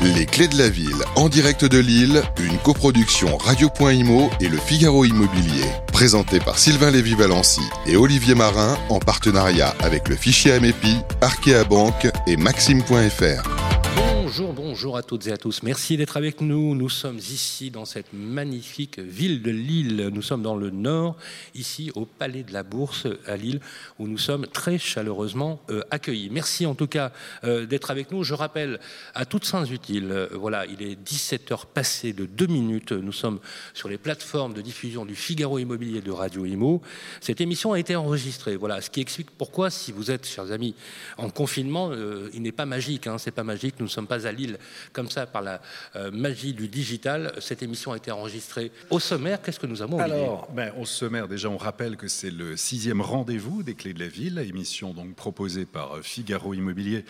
Les clés de la ville, en direct de Lille, une coproduction Radio.imo et le Figaro Immobilier. Présenté par Sylvain Lévy-Valency et Olivier Marin en partenariat avec le fichier Amépi, Arkea Banque et Maxime.fr. Bonjour, à toutes et à tous. Merci d'être avec nous. Nous sommes ici dans cette magnifique ville de Lille. Nous sommes dans le nord, ici au Palais de la Bourse à Lille, où nous sommes très chaleureusement euh, accueillis. Merci en tout cas euh, d'être avec nous. Je rappelle à toutes fins utiles, euh, voilà, il est 17h passé de 2 minutes. Nous sommes sur les plateformes de diffusion du Figaro Immobilier de Radio Imo. Cette émission a été enregistrée. Voilà, ce qui explique pourquoi, si vous êtes, chers amis, en confinement, il n'est pas magique. Hein, c'est pas magique. Nous ne sommes pas à Lille comme ça par la euh, magie du digital. Cette émission a été enregistrée au sommaire. Qu'est-ce que nous avons Alors, ben, au sommaire, déjà, on rappelle que c'est le sixième rendez-vous des clés de la ville, émission donc proposée par euh, Figaro Immobilier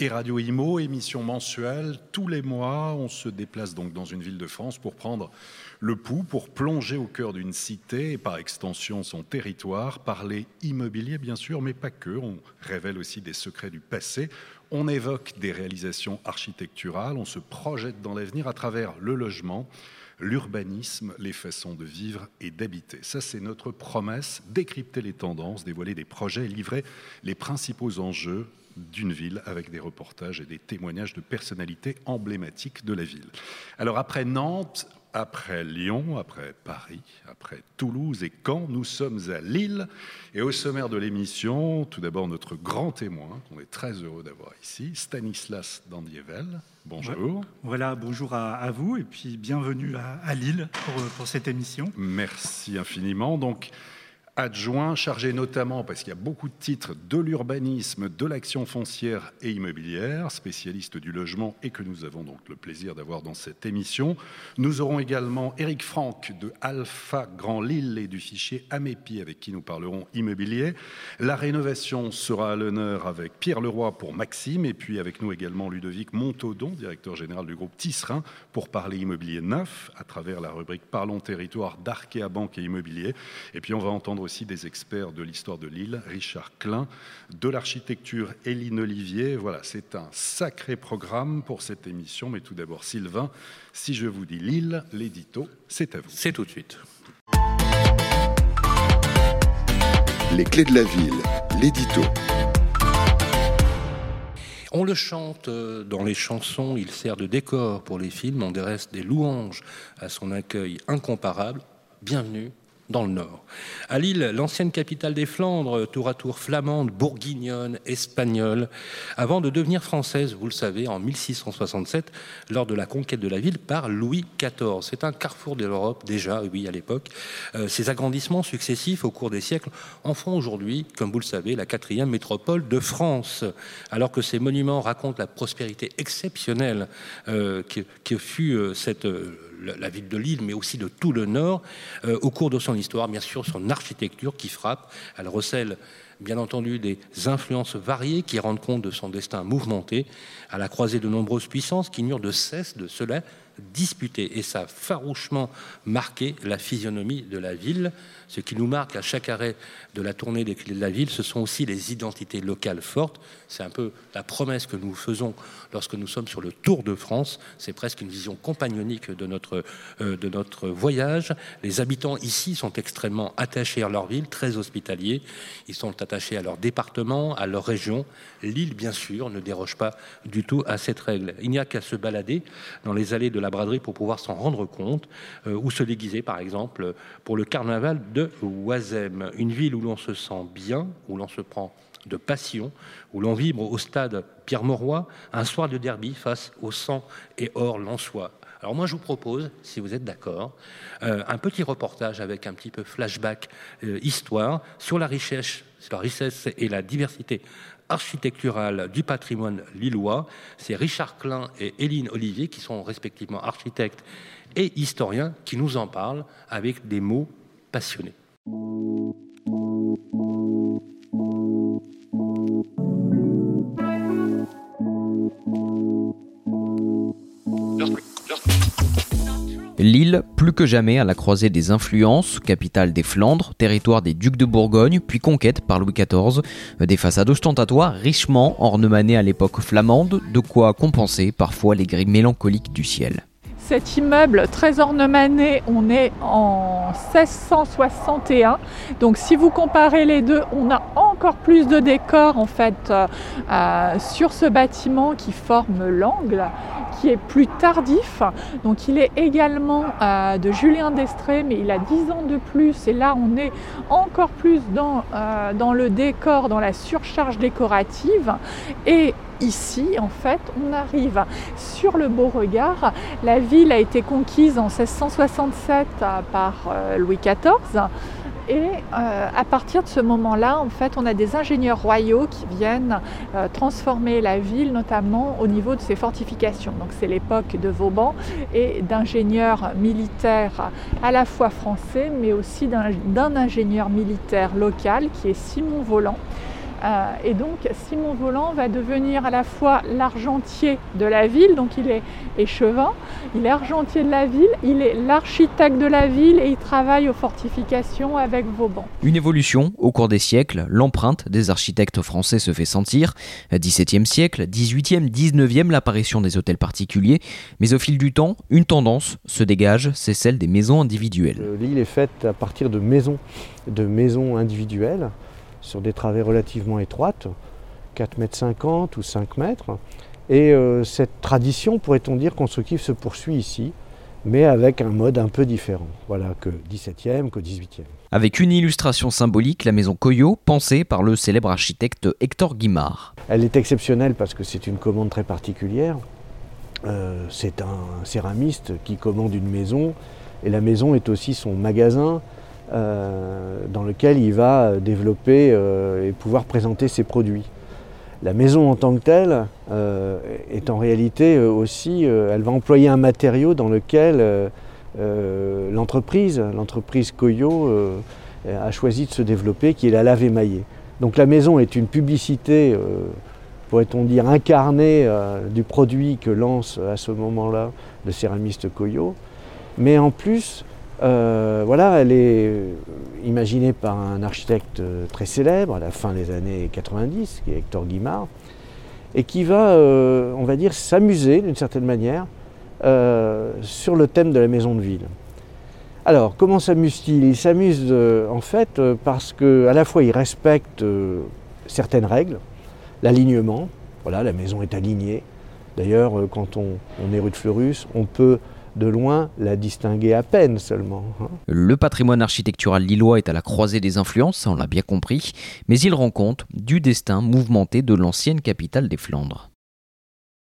et Radio Imo, émission mensuelle. Tous les mois, on se déplace donc dans une ville de France pour prendre le pouls, pour plonger au cœur d'une cité et par extension son territoire, parler immobilier bien sûr, mais pas que. On révèle aussi des secrets du passé. On évoque des réalisations architecturales, on se projette dans l'avenir à travers le logement, l'urbanisme, les façons de vivre et d'habiter. Ça, c'est notre promesse, décrypter les tendances, dévoiler des projets, livrer les principaux enjeux d'une ville avec des reportages et des témoignages de personnalités emblématiques de la ville. Alors après Nantes, après Lyon, après Paris, après Toulouse et Caen, nous sommes à Lille. Et au sommaire de l'émission, tout d'abord notre grand témoin, qu'on est très heureux d'avoir ici, Stanislas Dandievel. Bonjour. Voilà, bonjour à, vous et puis bienvenue à, Lille pour, pour, cette émission. Merci infiniment. Donc, adjoint, chargé notamment, parce qu'il y a beaucoup de titres, de l'urbanisme, de l'action foncière et immobilière, spécialiste du logement et que nous avons donc le plaisir d'avoir dans cette émission. Nous aurons également Eric Franck de Alpha Grand Lille et du fichier Amépi avec qui nous parlerons immobilier. La rénovation sera à l'honneur avec Pierre Leroy pour Maxime et puis avec nous également Ludovic Montaudon, directeur général du groupe Tisserin, pour parler immobilier neuf à travers la rubrique Parlons territoire d'Arkea Banque et Immobilier. Et puis on va entendre aussi des experts de l'histoire de Lille, Richard Klein, de l'architecture Éline Olivier. Voilà, c'est un sacré programme pour cette émission. Mais tout d'abord, Sylvain, si je vous dis Lille, l'édito, c'est à vous. C'est tout de suite. Les clés de la ville, l'édito. On le chante euh, dans les chansons, il sert de décor pour les films, on reste des louanges à son accueil incomparable. Bienvenue dans le nord. À Lille, l'ancienne capitale des Flandres, tour à tour flamande, bourguignonne, espagnole, avant de devenir française, vous le savez, en 1667, lors de la conquête de la ville par Louis XIV. C'est un carrefour de l'Europe, déjà, oui, à l'époque. Euh, ces agrandissements successifs au cours des siècles en font aujourd'hui, comme vous le savez, la quatrième métropole de France. Alors que ces monuments racontent la prospérité exceptionnelle euh, que, fut euh, cette la ville de Lille, mais aussi de tout le Nord, euh, au cours de son histoire, bien sûr, son architecture qui frappe. Elle recèle bien entendu des influences variées qui rendent compte de son destin mouvementé, à la croisée de nombreuses puissances qui n'eurent de cesse de cela disputer. Et ça a farouchement marqué la physionomie de la ville. Ce qui nous marque à chaque arrêt de la tournée des clés de la ville, ce sont aussi les identités locales fortes. C'est un peu la promesse que nous faisons lorsque nous sommes sur le Tour de France. C'est presque une vision compagnonique de notre, euh, de notre voyage. Les habitants ici sont extrêmement attachés à leur ville, très hospitaliers. Ils sont attachés à leur département, à leur région. L'île, bien sûr, ne déroge pas du tout à cette règle. Il n'y a qu'à se balader dans les allées de la braderie pour pouvoir s'en rendre compte, euh, ou se déguiser, par exemple, pour le carnaval de Oisem. Une ville où l'on se sent bien, où l'on se prend de passion, où l'on vibre au stade Pierre-Mauroy, un soir de derby face au sang et or Lançois. Alors moi je vous propose, si vous êtes d'accord, euh, un petit reportage avec un petit peu flashback euh, histoire sur la richesse, sur la richesse et la diversité architecturale du patrimoine lillois. C'est Richard Klein et Hélène Olivier qui sont respectivement architectes et historiens qui nous en parlent avec des mots passionnés. Lille, plus que jamais à la croisée des influences, capitale des Flandres, territoire des ducs de Bourgogne, puis conquête par Louis XIV, des façades ostentatoires richement ornemanées à l'époque flamande, de quoi compenser parfois les gris mélancoliques du ciel. Cet immeuble très ornementé, on est en 1661. Donc si vous comparez les deux, on a encore plus de décors en fait euh, euh, sur ce bâtiment qui forme l'angle qui est plus tardif. Donc il est également euh, de Julien Destré, mais il a 10 ans de plus. Et là, on est encore plus dans, dans le décor, dans la surcharge décorative. Et ici, en fait, on arrive sur le Beauregard. La ville a été conquise en 1667 par euh, Louis XIV. Et euh, à partir de ce moment-là, en fait, on a des ingénieurs royaux qui viennent euh, transformer la ville, notamment au niveau de ses fortifications. Donc c'est l'époque de Vauban et d'ingénieurs militaires à la fois français, mais aussi d'un ingénieur militaire local qui est Simon Volant euh, et donc Simon Volant va devenir à la fois l'argentier de la ville, donc il est échevin, il est argentier de la ville, il est l'architecte de la ville et il travaille aux fortifications avec Vauban. Une évolution au cours des siècles, l'empreinte des architectes français se fait sentir. 17e siècle, 18e, 19e, l'apparition des hôtels particuliers, mais au fil du temps, une tendance se dégage, c'est celle des maisons individuelles. L'île est faite à partir de maisons, de maisons individuelles sur des travées relativement étroites, 4 mètres 50 ou 5 mètres. Et euh, cette tradition, pourrait-on dire, constructive se poursuit ici, mais avec un mode un peu différent, voilà, que 17e, que 18e. Avec une illustration symbolique, la maison Coyot, pensée par le célèbre architecte Hector Guimard. Elle est exceptionnelle parce que c'est une commande très particulière. Euh, c'est un céramiste qui commande une maison, et la maison est aussi son magasin, dans lequel il va développer euh, et pouvoir présenter ses produits. La maison en tant que telle euh, est en réalité aussi, elle va employer un matériau dans lequel l'entreprise, l'entreprise Coyo, a choisi de se développer, qui est la lave émaillée. Donc la maison est une publicité, pourrait-on dire, incarnée du produit que lance à ce moment-là le céramiste Coyo. Mais en plus, euh, voilà, elle est imaginée par un architecte très célèbre à la fin des années 90, qui est Hector Guimard, et qui va, euh, on va dire, s'amuser d'une certaine manière euh, sur le thème de la maison de ville. Alors, comment s'amuse-t-il? Il s'amuse en fait parce qu'à la fois il respecte certaines règles, l'alignement, voilà, la maison est alignée. D'ailleurs, quand on, on est rue de Fleurus, on peut de loin la distinguer à peine seulement. Hein. Le patrimoine architectural lillois est à la croisée des influences, on l'a bien compris, mais il rend compte du destin mouvementé de l'ancienne capitale des Flandres.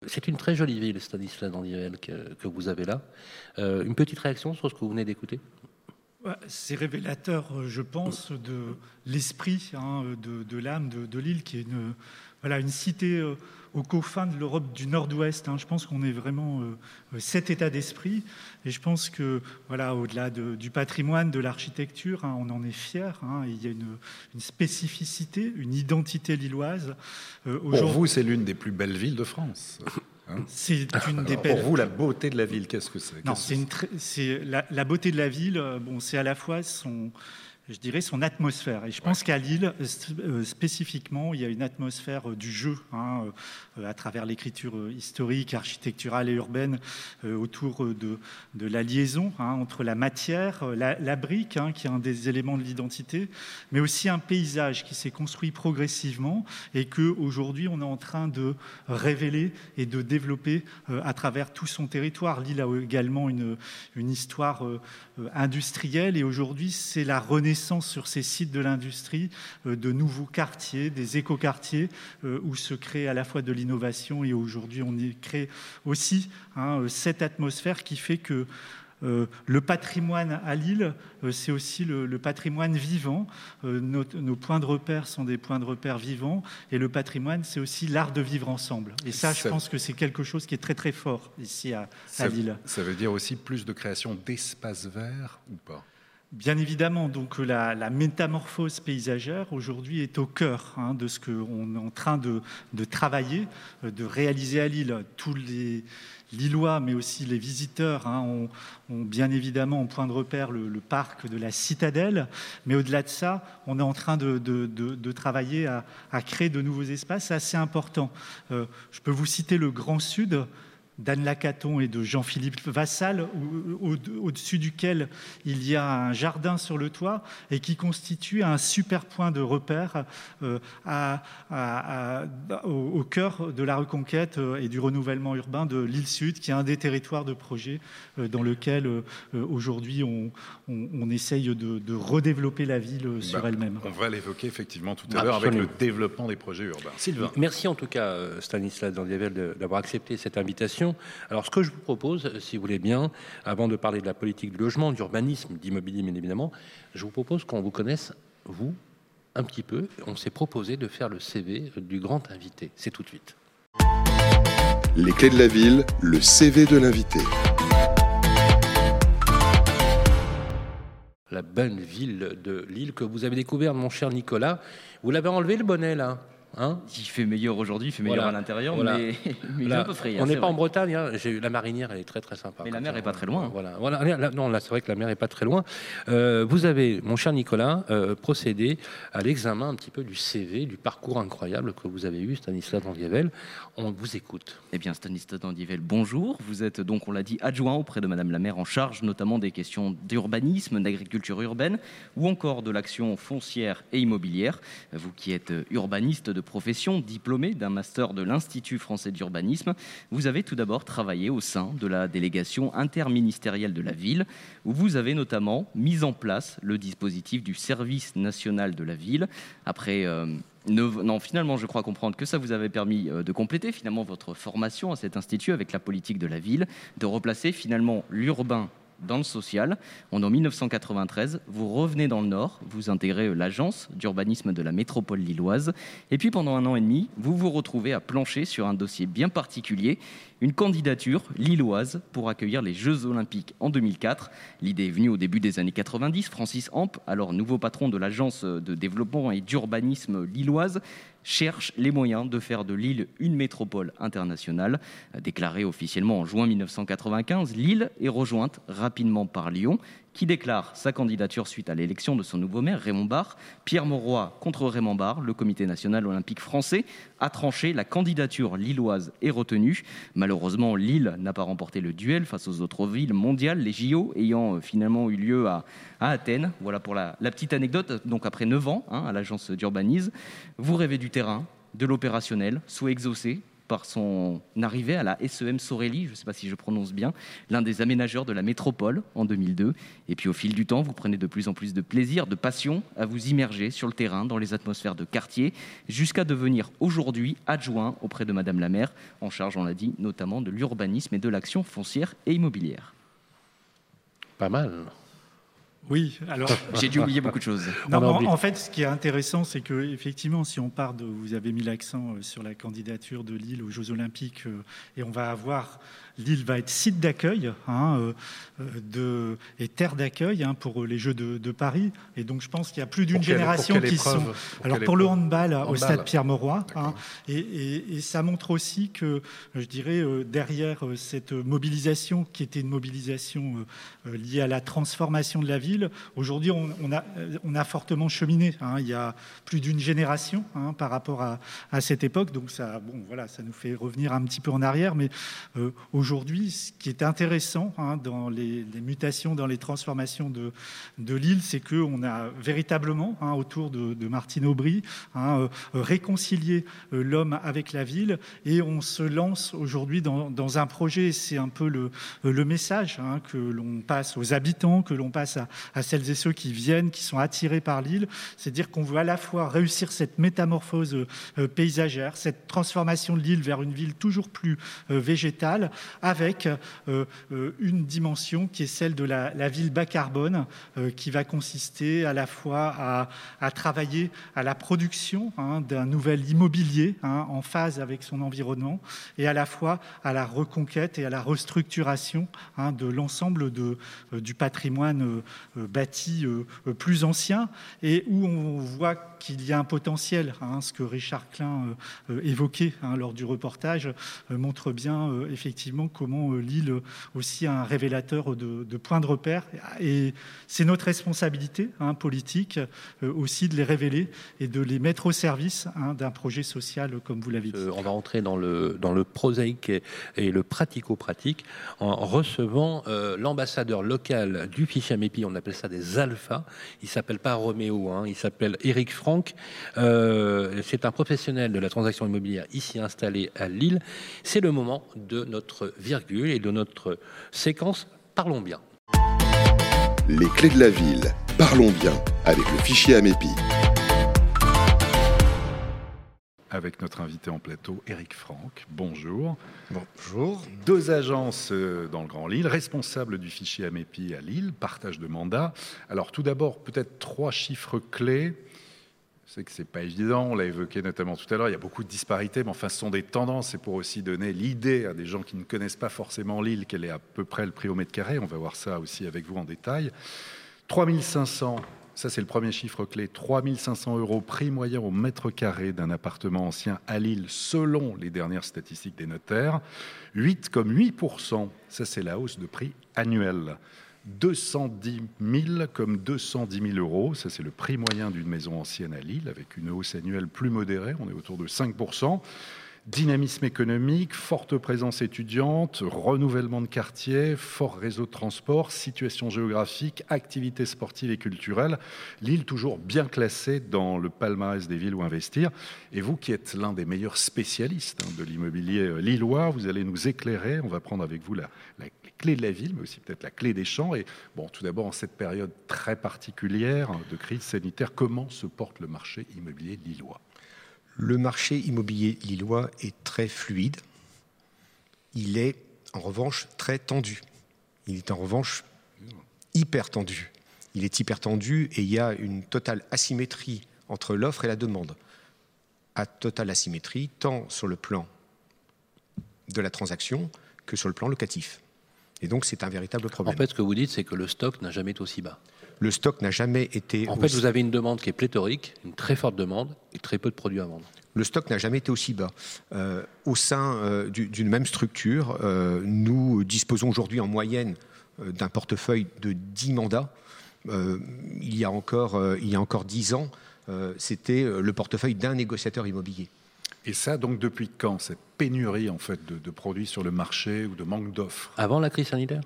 C'est une très jolie ville, Stanislas Dandivel, que, que vous avez là. Euh, une petite réaction sur ce que vous venez d'écouter? C'est révélateur, je pense, de l'esprit, hein, de, l'âme de, l'île, qui est une, voilà, une cité euh, aux confins de l'Europe du Nord-Ouest. Hein. Je pense qu'on est vraiment euh, euh, cet état d'esprit. Et je pense que, voilà, au-delà du patrimoine, de l'architecture, hein, on en est fier. Hein. il y a une, spécificité, une identité lilloise. Euh, Pour vous, c'est l'une des plus belles villes de France. C'est une des belles. Pour vous, la beauté de la ville, qu'est-ce que c'est? Non, c'est la, la, beauté de la ville. Bon, c'est à la fois son je dirais, son atmosphère. Et je pense qu'à Lille, euh, spécifiquement, il y a une atmosphère euh, du jeu, hein, euh, à travers l'écriture historique, architecturale et urbaine, autour de, de, la liaison hein, entre la matière, la, brique, hein, qui est un des éléments de l'identité, mais aussi un paysage qui s'est construit progressivement et que aujourd'hui on est en train de révéler et de développer à travers tout son territoire. Lille a également une, une histoire industrielle et aujourd'hui c'est la renaissance sur ces sites de l'industrie euh, de nouveaux quartiers, des écoquartiers, euh, où se crée à la fois de l'innovation et aujourd'hui on y crée aussi hein, euh, cette atmosphère qui fait que le patrimoine à Lille, c'est aussi le, patrimoine vivant. nos, points de repère sont des points de repère vivants. Et le patrimoine, c'est aussi l'art de vivre ensemble. Et ça, je pense que c'est quelque chose qui est très très fort ici à, à Lille. Ça veut dire aussi plus de création d'espaces verts ou pas? Bien évidemment, donc la, métamorphose paysagère aujourd'hui est au cœur hein, de ce qu'on est en train de, travailler, euh, de réaliser à Lille. Tous les Lillois, mais aussi les visiteurs, hein, ont, bien évidemment en point de repère le, parc de la Citadelle. Mais au-delà de ça, on est en train de, travailler à, créer de nouveaux espaces assez importants. Euh, je peux vous citer le Grand Sud d'Anne Lacaton et de Jean-Philippe Vassal, au-dessus duquel il y a un jardin sur le toit et qui constitue un super point de repère euh, au, cœur de la reconquête euh, et du renouvellement urbain de l'île Sud, qui est un des territoires de projet euh, dans lequel aujourd'hui on, essaye de, redévelopper la ville sur bah, elle-même. On va l'évoquer effectivement tout à l'heure avec le développement des projets urbains. Sylvain. Merci en tout cas Stanislas Dandiavel d'avoir accepté cette invitation. Alors, ce que je vous propose, si vous voulez bien, avant de parler de la politique du logement, d'urbanisme, d'immobilier, bien évidemment, je vous propose qu'on vous connaisse, vous, un petit peu. On s'est proposé de faire le CV du grand invité. C'est tout de suite. Les clés de la ville, le CV de l'invité. La bonne ville de Lille que vous avez découverte, mon cher Nicolas. Vous l'avez enlevé le bonnet là? Hein il fait meilleur aujourd'hui, il fait meilleur à l'intérieur, mais, mais un peu frais. On n'est pas en Bretagne. Hein. La marinière, elle est très très sympa. Mais la mer n'est pas très loin. Voilà, voilà. non, là c'est vrai que la mer n'est pas très loin. Euh, vous avez, mon cher Nicolas, euh, procédé à l'examen un petit peu du CV, du parcours incroyable que vous avez eu, Stanislas Dandiavel. On vous écoute. Eh bien, Stanislas Dandiavel, bonjour. Vous êtes donc, on l'a dit, adjoint auprès de Madame la maire en charge notamment des questions d'urbanisme, d'agriculture urbaine ou encore de l'action foncière et immobilière. Vous qui êtes urbaniste de profession, diplômé d'un master de l'Institut français d'urbanisme, vous avez tout d'abord travaillé au sein de la délégation interministérielle de la ville, où vous avez notamment mis en place le dispositif du service national de la ville. Après euh, non, finalement, je crois comprendre que ça vous avait permis euh, de compléter finalement votre formation à cet institut avec la politique de la ville, de replacer finalement l'urbain dans le social. En 1993, vous revenez dans le Nord, vous intégrez euh, l'agence d'urbanisme de la métropole lilloise, et puis pendant un an et demi, vous vous retrouvez à plancher sur un dossier bien particulier, une candidature lilloise pour accueillir les Jeux Olympiques en 2004. L'idée est venue au début des années 90. Francis Amp, alors nouveau patron de l'agence de développement et d'urbanisme lilloise, cherche les moyens de faire de Lille une métropole internationale. Déclarée officiellement en juin 1995, Lille est rejointe rapidement par Lyon, qui déclare sa candidature suite à l'élection de son nouveau maire, Raymond Barre. Pierre Mauroy contre Raymond Barre, le comité national olympique français a tranché, la candidature lilloise est retenue. Malheureusement, Lille n'a pas remporté le duel face aux autres villes mondiales, les JO ayant euh, finalement eu lieu à, Athènes. Voilà pour la, petite anecdote. Donc après 9 ans hein, à l'agence d'urbanisme, vous rêvez du terrain, de l'opérationnel, sous exaucé, par son arrivée à la SEM Sorelli, je ne sais pas si je prononce bien, l'un des aménageurs de la métropole en 2002. Et puis au fil du temps, vous prenez de plus en plus de plaisir, de passion à vous immerger sur le terrain, dans les atmosphères de quartier, jusqu'à devenir aujourd'hui adjoint auprès de Madame la maire, en charge, on l'a dit, notamment de l'urbanisme et de l'action foncière et immobilière. Pas mal. Oui, alors j'ai dû oublier beaucoup de choses. en, fait, ce qui est intéressant, c'est que effectivement, si on part de, vous avez mis l'accent euh, sur la candidature de Lille aux Jeux Olympiques, euh, et on va avoir Lille va être site d'accueil hein, euh, et terre d'accueil hein, pour les Jeux de, Paris. Et donc, je pense qu'il y a plus d'une génération qui sont. alors, pour le handball, au stade Pierre-Mauroy. Hein, et, ça montre aussi que, je dirais, derrière cette mobilisation, qui était une mobilisation liée à la transformation de la ville, Aujourd'hui, on, a, fortement cheminé. Il y a plus d'une génération par rapport à, cette époque. Donc ça, bon, voilà, ça nous fait revenir un petit peu en arrière. Mais euh, aujourd'hui, ce qui est intéressant hein, dans les, mutations, dans les transformations de, de l'île, c'est qu'on a véritablement, autour de, Martine Aubry, euh, réconcilié euh, l'homme avec la ville. Et on se lance aujourd'hui dans, un projet, c'est un peu le, message que l'on passe aux habitants, que l'on passe à, à celles et ceux qui viennent, qui sont attirés par l'île. C'est dire qu'on veut à la fois réussir cette métamorphose euh, paysagère, cette transformation de l'île vers une ville toujours plus végétale, avec euh, une dimension qui est celle de la, ville bas carbone, qui va consister à la fois à, travailler à la production hein, d'un nouvel immobilier hein, en phase avec son environnement, et à la fois à la reconquête et à la restructuration hein, de l'ensemble du patrimoine bâtis plus anciens et où on voit qu'il y a un potentiel. Ce que Richard Klein évoquait lors du reportage montre bien effectivement comment l'île aussi a un révélateur de, points de repère. Et c'est notre responsabilité hein, politique aussi de les révéler et de les mettre au service d'un projet social comme vous l'avez dit. on va entrer dans le, dans le prosaïque et, le pratico-pratique en recevant euh, l'ambassadeur local du fichier Mépi, on appelle ça des alphas. Il s'appelle pas Roméo, hein, il s'appelle Eric Franck. Euh, c'est un professionnel de la transaction immobilière ici installé à Lille. C'est le moment de notre virgule et de notre séquence Parlons bien. Les clés de la ville. Parlons bien avec le fichier Amépi avec notre invité en plateau, Eric Franck. Bonjour. Bonjour. Deux agences euh, dans le Grand Lille, responsable du fichier AMEPI à Lille, partage de mandat. Alors tout d'abord, peut-être trois chiffres clés. Je sais que c'est pas évident, on l'a évoqué notamment tout à l'heure, il y a beaucoup de disparités, mais enfin ce sont des tendances, et pour aussi donner l'idée à des gens qui ne connaissent pas forcément Lille, quel est à peu près le prix au mètre carré, on va voir ça aussi avec vous en détail. 3500 ça, c'est le premier chiffre clé. 3500 euros prix moyen au mètre carré d'un appartement ancien à Lille, selon les dernières statistiques des notaires. 8 comme 8%, ça, c'est la hausse de prix annuelle. 210 000 comme 210 000 euros, ça c'est le prix moyen d'une maison ancienne à Lille, avec une hausse annuelle plus modérée, on est autour de 5%. Dynamisme économique, forte présence étudiante, renouvellement de quartier, fort réseau de transport, situation géographique, activités sportives et culturelles. Lille toujours bien classée dans le palmarès des villes où investir. Et vous qui êtes l'un des meilleurs spécialistes hein, de l'immobilier euh, lillois, vous allez nous éclairer. On va prendre avec vous la, la clé de la ville, mais aussi peut-être la clé des champs. Et bon, tout d'abord, en cette période très particulière de crise sanitaire, comment se porte le marché immobilier lillois? Le marché immobilier lillois est très fluide. Il est en revanche très tendu. Il est en revanche hyper tendu. Il est hyper tendu et il y a une totale asymétrie entre l'offre et la demande. À totale asymétrie, tant sur le plan de la transaction que sur le plan locatif. Et donc c'est un véritable problème. En fait, ce que vous dites, c'est que le stock n'a jamais été aussi bas. Le stock n'a jamais été. En fait, vous avez une demande qui est pléthorique, une très forte demande et très peu de produits à vendre. Le stock n'a jamais été aussi bas. Euh, au sein euh, d'une même structure, euh, nous disposons aujourd'hui en moyenne d'un portefeuille de 10 mandats. il, y a encore, il y a encore 10 ans, c'était le portefeuille d'un négociateur immobilier. Et ça, donc, depuis quand cette pénurie en fait de, de produits sur le marché ou de manque d'offres? Avant la crise sanitaire?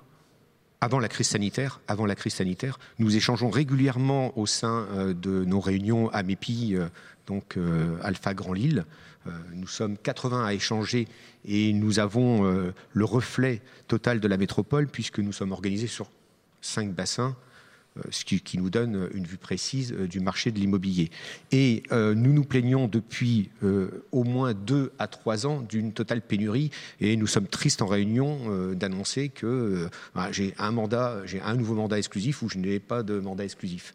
Avant la crise sanitaire, avant la crise sanitaire, nous échangeons régulièrement au sein euh, de nos réunions AMEPI, euh, donc euh, Alpha Grand Lille. Nous sommes 80 à échanger et nous avons le reflet total de la métropole puisque nous sommes organisés sur cinq bassins ce qui, nous donne une vue précise euh, du marché de l'immobilier. Et euh, nous nous plaignons depuis au moins deux à trois ans d'une totale pénurie, et nous sommes tristes en réunion d'annoncer que bah, j'ai un mandat, j'ai un nouveau mandat exclusif ou je n'ai pas de mandat exclusif.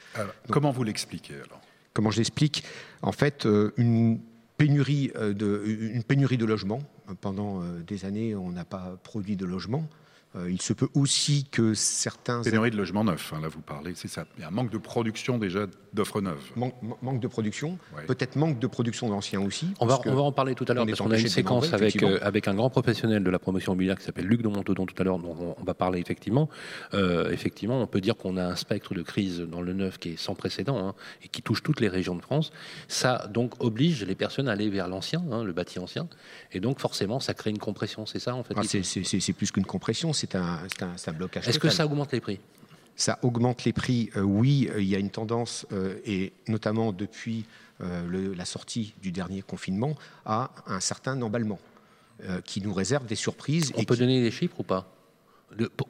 comment vous l'expliquez alors? Comment je l'explique? En fait, une pénurie de, une pénurie de logements. Pendant des années, on n'a pas produit de logements. Euh, il se peut aussi que certains... Pénurie de logements neufs, hein, là vous parlez, c'est ça. Il y a un manque de production déjà d'offres neuves. manque de production, peut-être manque de production d'anciens aussi. On va, on va en parler tout à l'heure parce qu'on a une séquence avec, euh, avec un grand professionnel de la promotion immobilière qui s'appelle Luc de Montaudan tout à l'heure, dont on, va parler effectivement. Euh, effectivement, on peut dire qu'on a un spectre de crise dans le neuf qui est sans précédent hein, et qui touche toutes les régions de France. Ça donc oblige les personnes à aller vers l'ancien, hein, le bâti ancien, et donc forcément ça crée une compression, c'est ça en fait ah, C'est plus qu'une compression, c'est un, un, blocage. Est-ce que ça augmente les prix? Ça augmente les prix, euh, oui. Euh, il y a une tendance, euh, et notamment depuis la sortie du dernier confinement, à un certain emballement qui nous réserve des surprises. On peut donner des chiffres ou pas?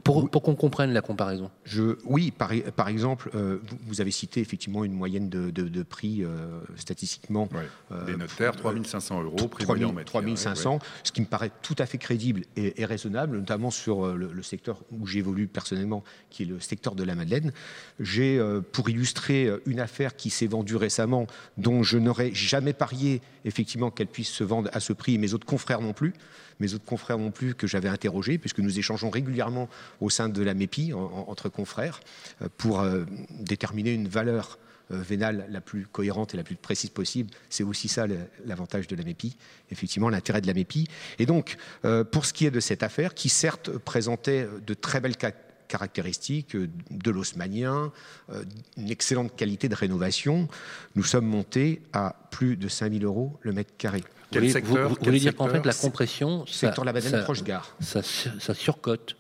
Pour, qu'on comprenne la comparaison. Je, oui, par, par exemple, euh, vous, avez cité effectivement une moyenne de, prix euh, statistiquement. Euh, des notaires, 3500 euros, prix 3 3500, ce qui me paraît tout à fait crédible et, raisonnable, notamment sur le, secteur où j'évolue personnellement, qui est le secteur de la Madeleine. J'ai, pour illustrer une affaire qui s'est vendue récemment, dont je n'aurais jamais parié effectivement qu'elle puisse se vendre à ce prix, et mes autres confrères non plus, mes autres confrères non plus que j'avais interrogés, puisque nous échangeons régulièrement au sein de la MEPI entre confrères pour déterminer une valeur vénale la plus cohérente et la plus précise possible. C'est aussi ça l'avantage de la MEPI, effectivement, l'intérêt de la MEPI. Et donc, pour ce qui est de cette affaire, qui certes présentait de très belles caractéristiques euh, de l'osmanien, euh, une excellente qualité de rénovation. Nous sommes montés à plus de 5000 euros le mètre carré. Quel vous, secteur, vous, voulez dire qu'en fait la compression, secteur la Madeleine proche gare, ça, ça surcote.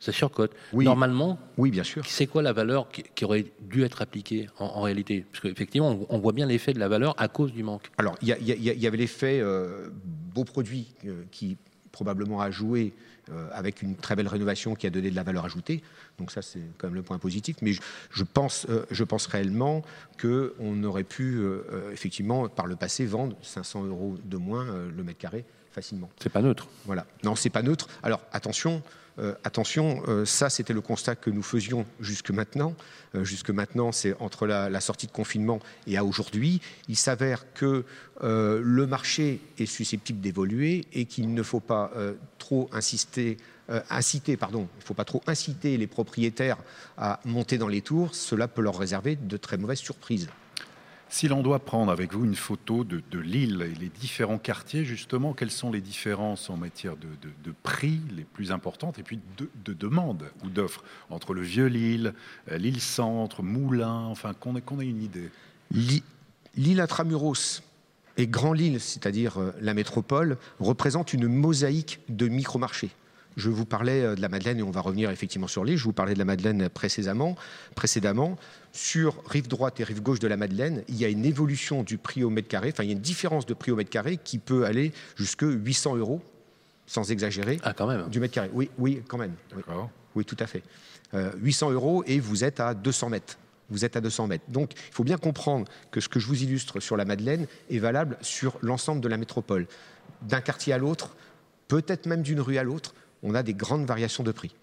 Ça surcote. Oui. Normalement, oui, bien sûr. C'est quoi la valeur qui, aurait dû être appliquée en, réalité? Parce qu'effectivement, on, voit bien l'effet de la valeur à cause du manque. Alors, il y, avait l'effet euh, beau produit euh, qui probablement a joué euh, avec une très belle rénovation qui a donné de la valeur ajoutée. Donc ça, c'est quand même le point positif. Mais je, pense, euh, je pense réellement qu'on aurait pu, euh, effectivement, par le passé, vendre 500 euros de moins le mètre carré facilement. C'est pas neutre. Voilà. Non, c'est pas neutre. Alors attention, euh, attention, euh, ça c'était le constat que nous faisions jusque maintenant. Euh, jusque maintenant, c'est entre la, sortie de confinement et à aujourd'hui. Il s'avère que le marché est susceptible d'évoluer et qu'il ne faut pas trop insister inciter, pardon, il ne faut pas trop inciter les propriétaires à monter dans les tours, cela peut leur réserver de très mauvaises surprises. Si l'on doit prendre avec vous une photo de, l'île et les différents quartiers, justement, quelles sont les différences en matière de, prix les plus importantes et puis de, demande ou d'offres entre le Vieux-Lille, euh, l'île Centre, Moulins, enfin qu'on ait, une idée? L'île Intramuros et Grand Lille, c'est-à-dire euh, la métropole, représente une mosaïque de micro-marchés. Je vous parlais euh, de la Madeleine et on va revenir effectivement sur l'île. Je vous parlais de la Madeleine précédemment. précédemment. Sur rive droite et rive gauche de la Madeleine, il y a une évolution du prix au mètre carré, enfin il y a une différence de prix au mètre carré qui peut aller jusque 800 euros, sans exagérer, ah, quand même. du mètre carré. Oui, oui, quand même. Oui, tout à fait. 800 euh, euros et vous êtes à 200 mètres vous êtes à 200 mètres. Donc il faut bien comprendre que ce que je vous illustre sur la Madeleine est valable sur l'ensemble de la métropole. D'un quartier à l'autre, peut-être même d'une rue à l'autre, on a des grandes variations de prix.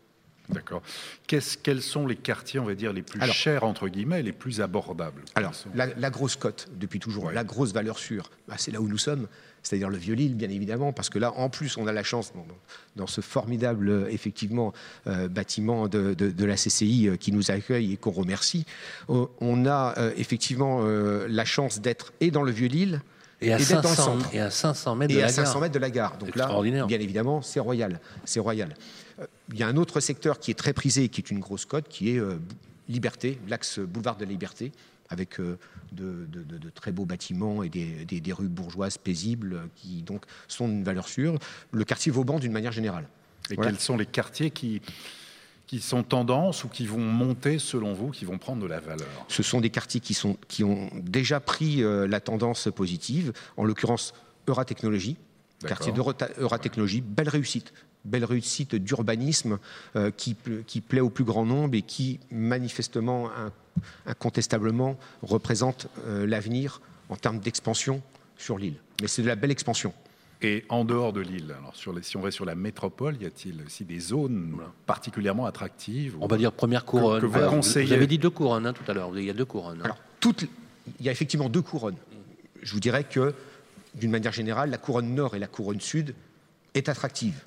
D'accord. quels sont les quartiers, on va dire, les plus chers, entre guillemets, les plus abordables Alors, la, grosse cote, depuis toujours, la grosse valeur sûre, bah, c'est là où nous sommes, c'est-à-dire le Vieux-Lille, bien évidemment, parce que là, en plus, on a la chance, dans, ce formidable, effectivement, euh, bâtiment de, la CCI euh, qui nous accueille et qu'on remercie, euh, on a effectivement la chance d'être et dans le Vieux-Lille, et à, 500, et à 500 mètres de et la à 500 mètres de la gare. Donc là, bien évidemment, c'est royal. C'est royal. Euh, il y a un autre secteur qui est très prisé et qui est une grosse cote, qui est euh, Liberté, l'axe boulevard de la Liberté, avec euh, de, très beaux bâtiments et des, rues bourgeoises paisibles qui donc sont d'une valeur sûre. Le quartier Vauban d'une manière générale. Et quels sont les quartiers qui qui sont tendances ou qui vont monter selon vous, qui vont prendre de la valeur? Ce sont des quartiers qui, sont, qui ont déjà pris euh, la tendance positive, en l'occurrence Euratechnologie, quartier d'Euratechnologie, belle réussite, belle réussite d'urbanisme euh, qui, qui, plaît au plus grand nombre et qui manifestement, incontestablement, représente euh, l'avenir en termes d'expansion sur l'île. Mais c'est de la belle expansion. Et en dehors de l'île, alors sur les, si on va sur la métropole, y a-t-il aussi des zones particulièrement attractives On va dire première couronne. Que, vous, conseillez... vous, avez dit deux couronnes hein, tout à l'heure. Il y a deux couronnes. Hein. Alors, il y a effectivement deux couronnes. Je vous dirais que, d'une manière générale, la couronne nord et la couronne sud est attractive.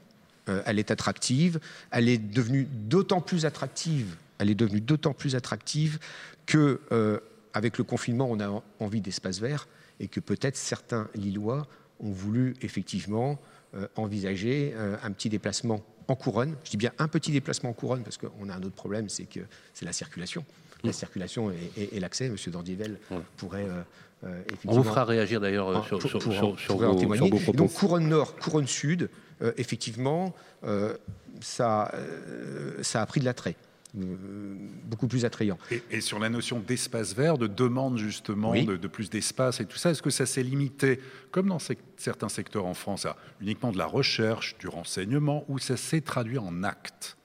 Euh, elle est attractive. Elle est devenue d'autant plus attractive. Elle est devenue d'autant plus attractive que, euh, avec le confinement, on a envie d'espace vert et que peut-être certains Lillois ont voulu effectivement euh, envisager euh, un petit déplacement en couronne. Je dis bien un petit déplacement en couronne parce qu'on a un autre problème, c'est que c'est la circulation. La circulation et, l'accès, Monsieur Dandivel pourrait euh, On vous fera réagir d'ailleurs sur, sur, vos, propos. Donc couronne nord, couronne sud, effectivement, ça, ça a pris de l'attrait. Euh, beaucoup plus attrayant. Et, sur la notion d'espace vert, de demande justement de, plus d'espace et tout ça, est-ce que ça s'est limité, comme dans certains secteurs en France, à uniquement de la recherche, du renseignement, ou ça s'est traduit en actes?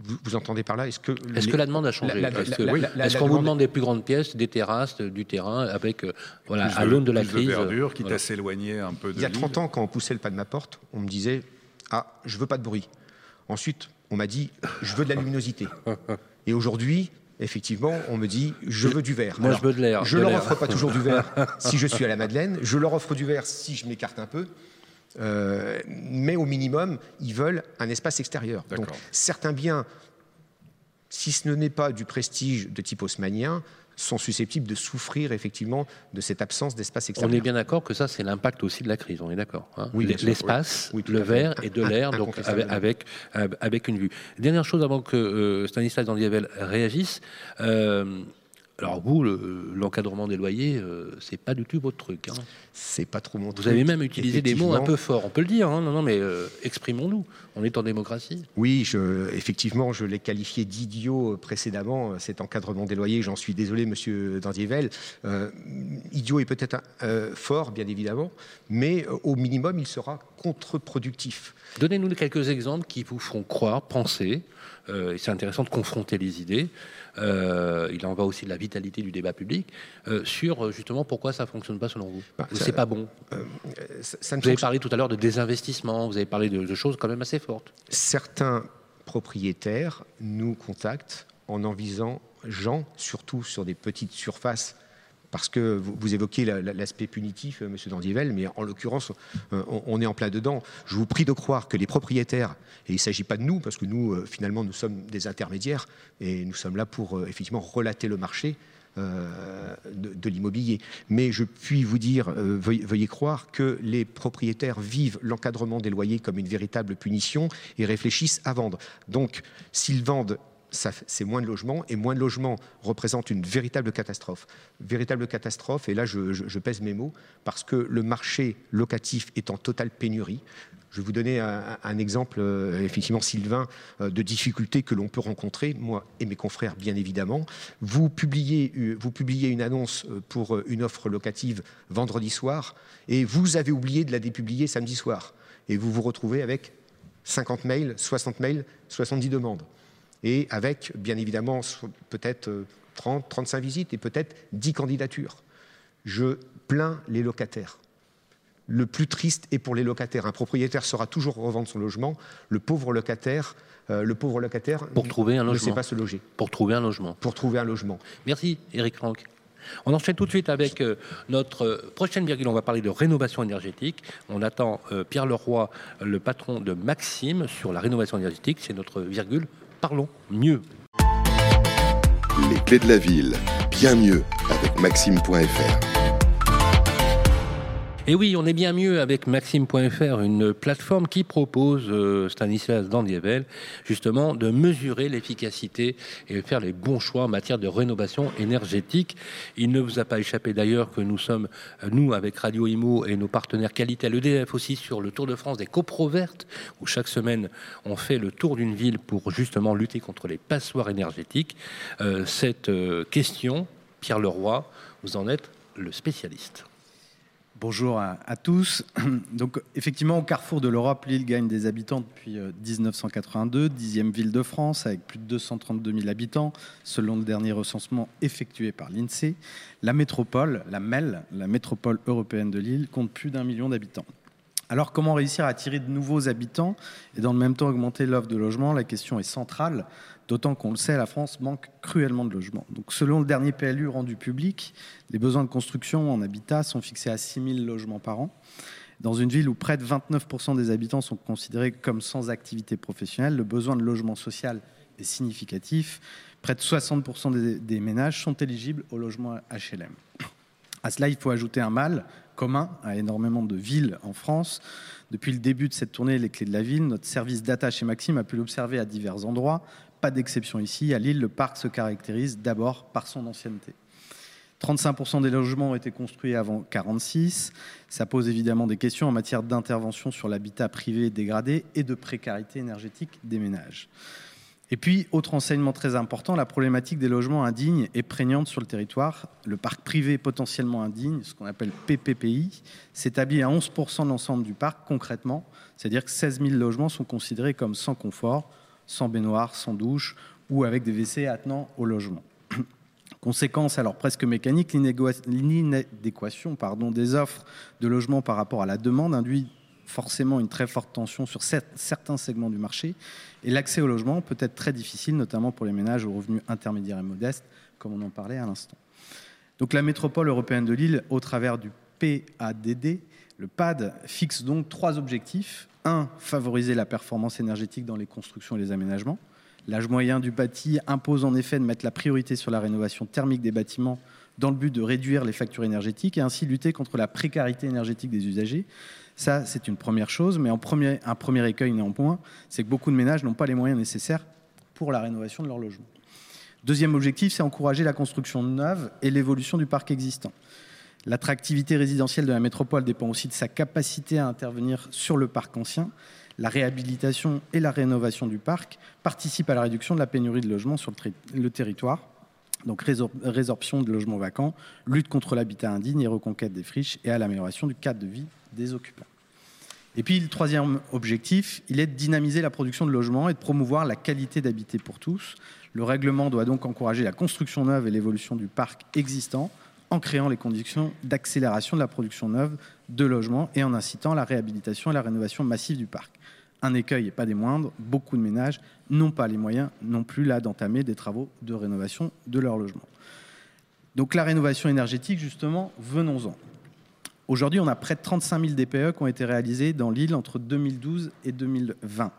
Vous, entendez par là Est-ce que, est que la demande a changé? Est-ce qu'on vous demande des plus grandes pièces, des terrasses, du terrain, avec euh, voilà, à l'aune de la plus crise de verdure, quitte à s'éloigner un peu de Il y a 30 ans, quand on poussait le pas de ma porte, on me disait Ah, je veux pas de bruit. Ensuite, on m'a dit je veux de la luminosité. Et aujourd'hui, effectivement, on me dit je veux du verre. Moi, je veux de l'air. Je ne leur offre pas toujours du verre si je suis à la Madeleine. Je leur offre du verre si je m'écarte un peu. Euh, mais au minimum, ils veulent un espace extérieur. Donc certains biens, si ce n'est pas du prestige de type haussmannien, sont susceptibles de souffrir effectivement de cette absence d'espace extérieur. On est bien d'accord que ça, c'est l'impact aussi de la crise, on est d'accord. Hein oui, L'espace, le verre et de l'air, donc avec, avec, une vue. Dernière chose avant que euh, Stanislas Dandievel réagisse. Euh, alors vous, l'encadrement des loyers, euh, c'est pas du tout votre truc. Hein. C'est pas trop mon truc. Vous avez même utilisé des mots un peu forts, on peut le dire. Hein. non, non, mais euh, exprimons-nous. On est en démocratie. Oui, je, effectivement, je l'ai qualifié d'idiot euh, précédemment. Cet encadrement des loyers, j'en suis désolé, Monsieur Dandievel. idiot est peut-être fort, bien évidemment, mais au minimum, il sera contre-productif. Donnez-nous quelques exemples qui vous feront croire, penser. c'est intéressant de confronter les idées euh, il en va aussi de la vitalité du débat public, euh, sur euh, justement pourquoi ça ne fonctionne pas selon vous. Bah, c'est pas bon. Ça vous avez parlé tout à l'heure de désinvestissement, vous avez parlé de, de choses quand même assez fortes. Certains propriétaires nous contactent en envisageant, surtout sur des petites surfaces, parce que vous, évoquez l'aspect punitif, euh, Monsieur Dandivel, mais en l'occurrence, euh, on, est en plein dedans. Je vous prie de croire que les propriétaires, et il ne s'agit pas de nous, parce que nous, euh, finalement, nous sommes des intermédiaires, et nous sommes là pour effectivement relater le marché, de, l'immobilier. Mais je puis vous dire, veuillez, croire que les propriétaires vivent l'encadrement des loyers comme une véritable punition et réfléchissent à vendre. Donc, s'ils vendent c'est moins de logements, et moins de logements représente une véritable catastrophe. Véritable catastrophe, et là je, pèse mes mots, parce que le marché locatif est en totale pénurie. Je vais vous donner un, exemple, euh, effectivement, Sylvain, euh, de difficultés que l'on peut rencontrer, moi et mes confrères, bien évidemment. Vous publiez, euh, vous publiez une annonce pour une offre locative vendredi soir, et vous avez oublié de la dépublier samedi soir. Et vous vous retrouvez avec 50 mails, 60 mails, 70 demandes et avec, bien évidemment, peut-être 30, euh, 35 visites et peut-être 10 candidatures. Je plains les locataires. Le plus triste est pour les locataires. Un propriétaire saura toujours revendre son logement. Le pauvre locataire, euh, le pauvre locataire pour trouver un ne sait pas se loger. Pour trouver un logement. Pour trouver un logement. Merci, Eric Franck. On enchaîne tout de suite avec euh, notre prochaine virgule. On va parler de rénovation énergétique. On attend Pierre Leroy, le patron de Maxime, sur la rénovation énergétique. C'est notre virgule Parlons mieux. Les clés de la ville, bien mieux avec maxime.fr. Et oui, on est bien mieux avec Maxime.fr, une plateforme qui propose, euh, Stanislas Dandievel, justement, de mesurer l'efficacité et faire les bons choix en matière de rénovation énergétique. Il ne vous a pas échappé d'ailleurs que nous sommes, euh, nous, avec Radio Imo et nos partenaires qualité à l'EDF aussi, sur le Tour de France des copro vertes, où chaque semaine on fait le tour d'une ville pour justement lutter contre les passoires énergétiques. Euh, cette question, Pierre Leroy, vous en êtes le spécialiste. Bonjour à, tous. Donc, effectivement, au carrefour de l'Europe, Lille gagne des habitants depuis 1982, euh, dixième ville de France, avec plus de 232 000 habitants, selon le dernier recensement effectué par l'INSEE. La métropole, la MEL, la métropole européenne de Lille, compte plus d'un million d'habitants. Alors, comment réussir à attirer de nouveaux habitants et dans le même temps augmenter l'offre de logement La question est centrale D'autant qu'on le sait, la France manque cruellement de logements. Donc, selon le dernier PLU rendu public, les besoins de construction en habitat sont fixés à 6 000 logements par an. Dans une ville où près de 29% des habitants sont considérés comme sans activité professionnelle, le besoin de logement social est significatif. Près de 60% des, des, ménages sont éligibles au logement HLM. À cela, il faut ajouter un mal commun à énormément de villes en France. Depuis le début de cette tournée Les Clés de la Ville, notre service data chez Maxime a pu l'observer à divers endroits. Pas d'exception ici. À Lille, le parc se caractérise d'abord par son ancienneté. 35% des logements ont été construits avant 46. Ça pose évidemment des questions en matière d'intervention sur l'habitat privé dégradé et de précarité énergétique des ménages. Et puis, autre enseignement très important, la problématique des logements indignes est prégnante sur le territoire. Le parc privé potentiellement indigne, ce qu'on appelle PPPI, s'établit à 11% de l'ensemble du parc concrètement, c'est-à-dire que 16 000 logements sont considérés comme sans confort, sans baignoire, sans douche ou avec des WC attenant au logement. Conséquence alors presque mécanique, l'inadéquation des offres de logement par rapport à la demande induit forcément une très forte tension sur certains segments du marché et l'accès au logement peut être très difficile, notamment pour les ménages aux revenus intermédiaires et modestes, comme on en parlait à l'instant. Donc la métropole européenne de Lille, au travers du PADD, Le PAD fixe donc trois objectifs. Un, favoriser la performance énergétique dans les constructions et les aménagements. L'âge moyen du bâti impose en effet de mettre la priorité sur la rénovation thermique des bâtiments dans le but de réduire les factures énergétiques et ainsi lutter contre la précarité énergétique des usagers. Ça, c'est une première chose, mais un premier écueil néanmoins, c'est que beaucoup de ménages n'ont pas les moyens nécessaires pour la rénovation de leur logement. Deuxième objectif, c'est encourager la construction neuve et l'évolution du parc existant. L'attractivité résidentielle de la métropole dépend aussi de sa capacité à intervenir sur le parc ancien. La réhabilitation et la rénovation du parc participent à la réduction de la pénurie de logements sur le, territoire. Donc résorption de logements vacants, lutte contre l'habitat indigne et reconquête des friches et à l'amélioration du cadre de vie des occupants. Et puis le troisième objectif, il est de dynamiser la production de logements et de promouvoir la qualité d'habiter pour tous. Le règlement doit donc encourager la construction neuve et l'évolution du parc existant en créant les conditions d'accélération de la production neuve de logements et en incitant la réhabilitation et la rénovation massive du parc. Un écueil et pas des moindres, beaucoup de ménages n'ont pas les moyens non plus là d'entamer des travaux de rénovation de leur logement. Donc la rénovation énergétique, justement, venons-en. Aujourd'hui, on a près de 35 000 DPE qui ont été réalisés dans l'île entre 2012 et 2020.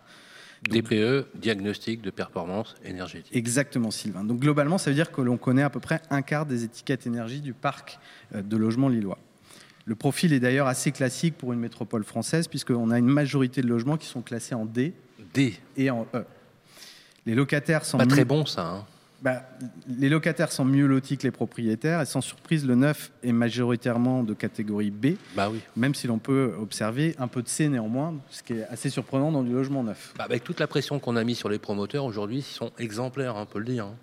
DPE, diagnostic de performance énergétique. Exactement, Sylvain. Donc globalement, ça veut dire que l'on connaît à peu près un quart des étiquettes énergie du parc euh, de logements lillois. Le profil est d'ailleurs assez classique pour une métropole française, puisqu'on a une majorité de logements qui sont classés en D, D. et en E. Les locataires sont pas très bon ça. Hein. Bah, les locataires sont mieux lotis que les propriétaires et sans surprise, le neuf est majoritairement de catégorie B, bah oui. même si l'on peut observer un peu de C néanmoins, ce qui est assez surprenant dans du logement neuf. Bah, avec toute la pression qu'on a mise sur les promoteurs, aujourd'hui, ils sont exemplaires, on peut le dire. Hein.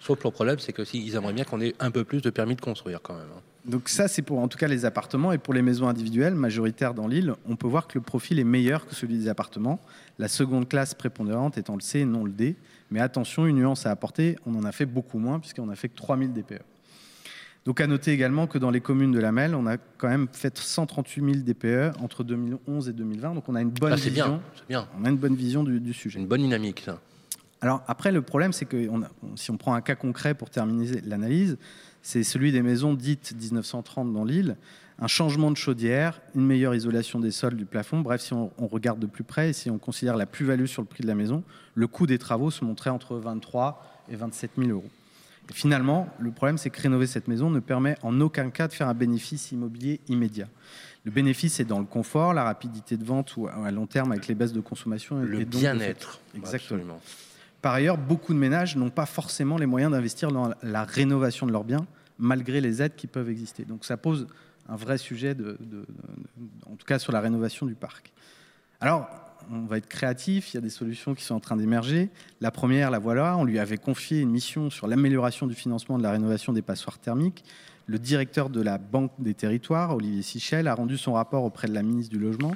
Sauf le problème, c'est qu'ils aimeraient bien qu'on ait un peu plus de permis de construire quand même. Donc ça, c'est pour en tout cas les appartements et pour les maisons individuelles majoritaires dans l'île, on peut voir que le profil est meilleur que celui des appartements. La seconde classe prépondérante étant le C et non le D. Mais attention, une nuance à apporter, on en a fait beaucoup moins puisqu'on a fait que 3000 DPE. Donc à noter également que dans les communes de la Melle, on a quand même fait 138 000 DPE entre 2011 et 2020. Donc on a une bonne vision. Bien, On a une bonne vision du, sujet. Une bonne dynamique, ça. Alors après, le problème, c'est que si on prend un cas concret pour terminer l'analyse, c'est celui des maisons dites 1930 dans l'île un changement de chaudière, une meilleure isolation des sols, du plafond. Bref, si on, regarde de plus près et si on considère la plus-value sur le prix de la maison, le coût des travaux se montrait entre 23 et 27 000 euros. Et finalement, le problème, c'est que rénover cette maison ne permet en aucun cas de faire un bénéfice immobilier immédiat. Le bénéfice est dans le confort, la rapidité de vente ou à long terme avec les baisses de consommation. Le bien-être. Exactement. Par ailleurs, beaucoup de ménages n'ont pas forcément les moyens d'investir dans la rénovation de leurs biens, malgré les aides qui peuvent exister. Donc ça pose un vrai sujet, en tout cas sur la rénovation du parc. Alors, on va être créatif, il y a des solutions qui sont en train d'émerger. La première, la voilà, on lui avait confié une mission sur l'amélioration du financement de la rénovation des passoires thermiques. Le directeur de la Banque des territoires, Olivier Sichel, a rendu son rapport auprès de la ministre du Logement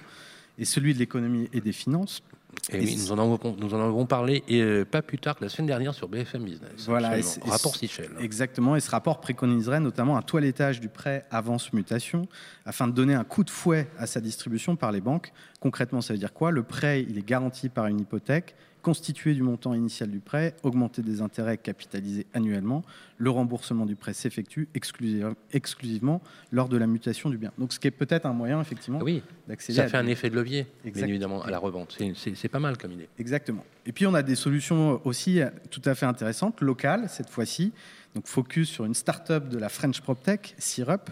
et celui de l'économie et des finances. Et, oui, nous en, avons, nous en avons parlé et euh, pas plus tard que la semaine dernière sur BFM Business. Voilà, rapport Sichel. Exactement, et ce rapport préconiserait notamment un toilettage du prêt avance mutation afin de donner un coup de fouet à sa distribution par les banques. Concrètement, ça veut dire quoi? Le prêt, il est garanti par une hypothèque constitué du montant initial du prêt, augmenter des intérêts capitalisés annuellement. Le remboursement du prêt s'effectue exclusivement lors de la mutation du bien. Donc, ce qui est peut-être un moyen, effectivement, oui, d'accéder Ça fait un effet de levier, évidemment, à la revente. C'est pas mal comme idée. Exactement. Et puis, on a des solutions aussi tout à fait intéressantes, locales, cette fois-ci. Donc, focus sur une start-up de la French PropTech, Syrup.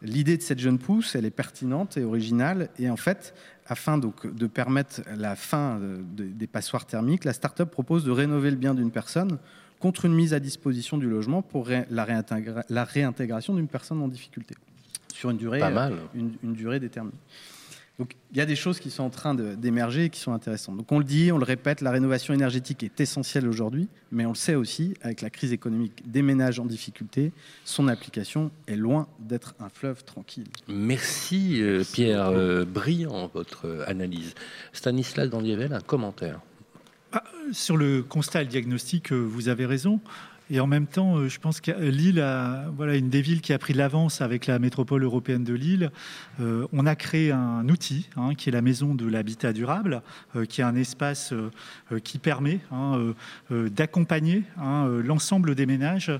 L'idée de cette jeune pousse, elle est pertinente et originale. Et en fait, afin donc de permettre la fin des passoires thermiques, la start-up propose de rénover le bien d'une personne contre une mise à disposition du logement pour la, réintégration d'une personne en difficulté sur une durée, une durée déterminée. Donc il y a des choses qui sont en train d'émerger et qui sont intéressantes. Donc on le dit, on le répète, la rénovation énergétique est essentielle aujourd'hui, mais on le sait aussi, avec la crise économique des ménages en difficulté, son application est loin d'être un fleuve tranquille. Merci euh, Pierre, euh, brillant votre euh, analyse. Stanislas Dandievel, un commentaire. Ah, sur le constat et le diagnostic, vous avez raison. Et en même temps, euh, je pense que Lille, voilà, une des villes qui a pris l'avance avec la métropole européenne de Lille. Euh, on a créé un outil hein, qui est la maison de l'habitat durable, euh, qui est un espace qui permet hein, d'accompagner hein, l'ensemble des ménages